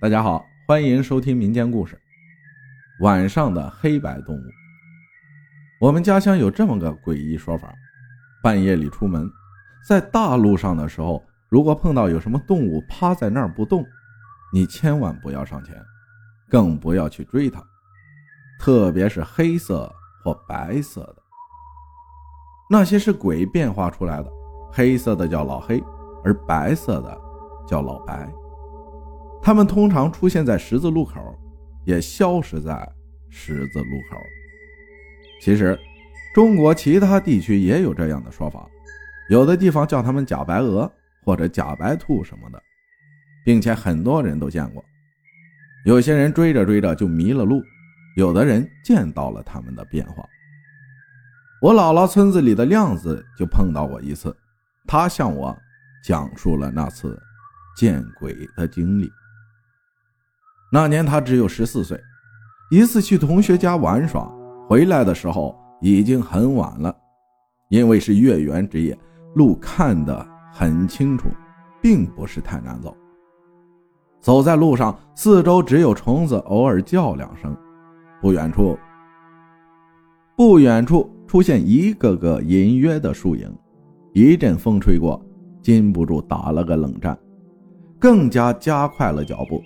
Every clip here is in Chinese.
大家好，欢迎收听民间故事。晚上的黑白动物。我们家乡有这么个诡异说法：半夜里出门，在大路上的时候，如果碰到有什么动物趴在那儿不动，你千万不要上前，更不要去追它，特别是黑色或白色的，那些是鬼变化出来的。黑色的叫老黑，而白色的叫老白。他们通常出现在十字路口，也消失在十字路口。其实，中国其他地区也有这样的说法，有的地方叫他们假白鹅或者假白兔什么的，并且很多人都见过。有些人追着追着就迷了路，有的人见到了他们的变化。我姥姥村子里的亮子就碰到过一次，他向我讲述了那次见鬼的经历。那年他只有十四岁，一次去同学家玩耍，回来的时候已经很晚了。因为是月圆之夜，路看得很清楚，并不是太难走。走在路上，四周只有虫子偶尔叫两声。不远处，不远处出现一个个隐约的树影。一阵风吹过，禁不住打了个冷战，更加加快了脚步。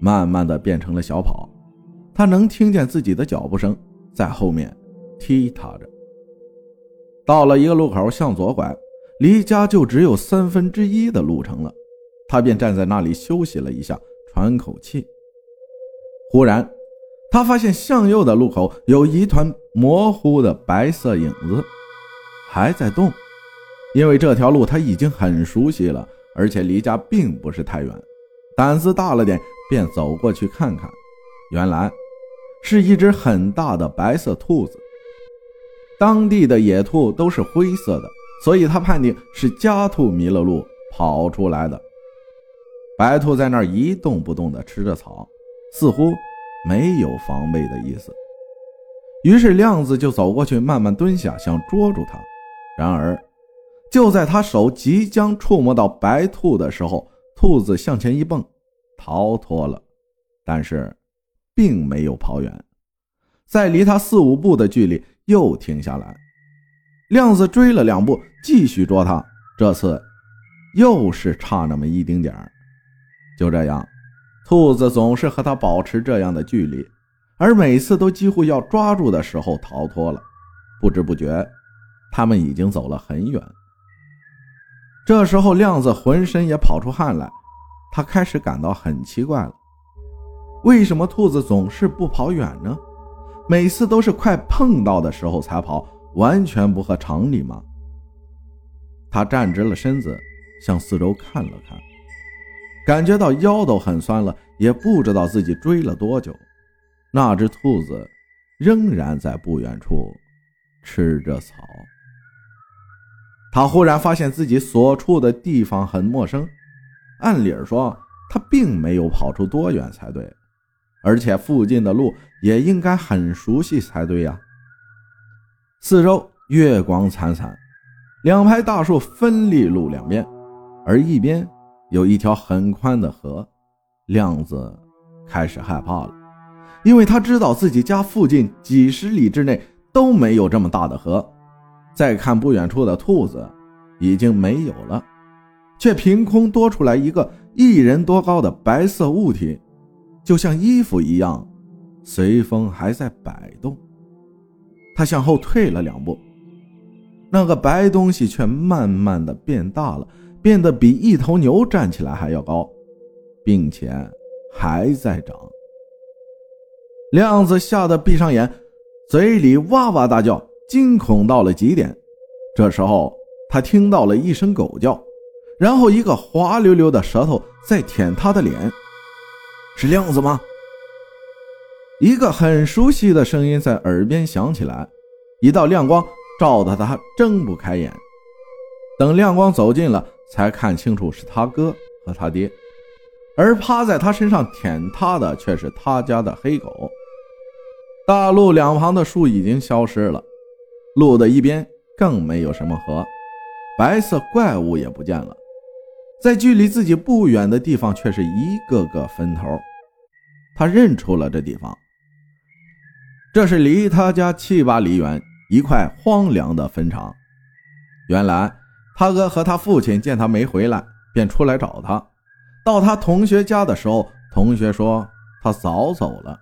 慢慢的变成了小跑，他能听见自己的脚步声在后面踢踏着。到了一个路口，向左拐，离家就只有三分之一的路程了。他便站在那里休息了一下，喘口气。忽然，他发现向右的路口有一团模糊的白色影子，还在动。因为这条路他已经很熟悉了，而且离家并不是太远，胆子大了点。便走过去看看，原来是一只很大的白色兔子。当地的野兔都是灰色的，所以他判定是家兔迷了路跑出来的。白兔在那儿一动不动地吃着草，似乎没有防备的意思。于是亮子就走过去，慢慢蹲下，想捉住它。然而，就在他手即将触摸到白兔的时候，兔子向前一蹦。逃脱了，但是并没有跑远，在离他四五步的距离又停下来。亮子追了两步，继续捉他，这次又是差那么一丁点儿。就这样，兔子总是和他保持这样的距离，而每次都几乎要抓住的时候逃脱了。不知不觉，他们已经走了很远。这时候，亮子浑身也跑出汗来。他开始感到很奇怪了，为什么兔子总是不跑远呢？每次都是快碰到的时候才跑，完全不合常理吗？他站直了身子，向四周看了看，感觉到腰都很酸了，也不知道自己追了多久。那只兔子仍然在不远处吃着草。他忽然发现自己所处的地方很陌生。按理说，他并没有跑出多远才对，而且附近的路也应该很熟悉才对呀。四周月光惨惨，两排大树分立路两边，而一边有一条很宽的河。亮子开始害怕了，因为他知道自己家附近几十里之内都没有这么大的河。再看不远处的兔子，已经没有了。却凭空多出来一个一人多高的白色物体，就像衣服一样，随风还在摆动。他向后退了两步，那个白东西却慢慢的变大了，变得比一头牛站起来还要高，并且还在长。亮子吓得闭上眼，嘴里哇哇大叫，惊恐到了极点。这时候，他听到了一声狗叫。然后，一个滑溜溜的舌头在舔他的脸，是亮子吗？一个很熟悉的声音在耳边响起来，一道亮光照得他睁不开眼。等亮光走近了，才看清楚是他哥和他爹，而趴在他身上舔他的却是他家的黑狗。大路两旁的树已经消失了，路的一边更没有什么河，白色怪物也不见了。在距离自己不远的地方却是一个个坟头。他认出了这地方，这是离他家七八里远一块荒凉的坟场。原来他哥和他父亲见他没回来，便出来找他。到他同学家的时候，同学说他早走了。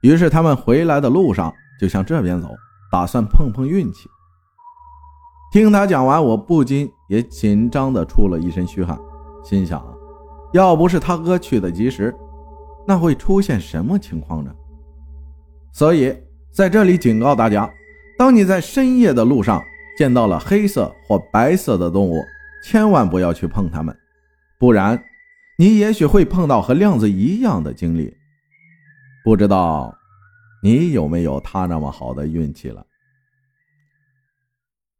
于是他们回来的路上就向这边走，打算碰碰运气。听他讲完，我不禁也紧张的出了一身虚汗，心想：要不是他哥去的及时，那会出现什么情况呢？所以在这里警告大家：当你在深夜的路上见到了黑色或白色的动物，千万不要去碰它们，不然你也许会碰到和亮子一样的经历。不知道你有没有他那么好的运气了？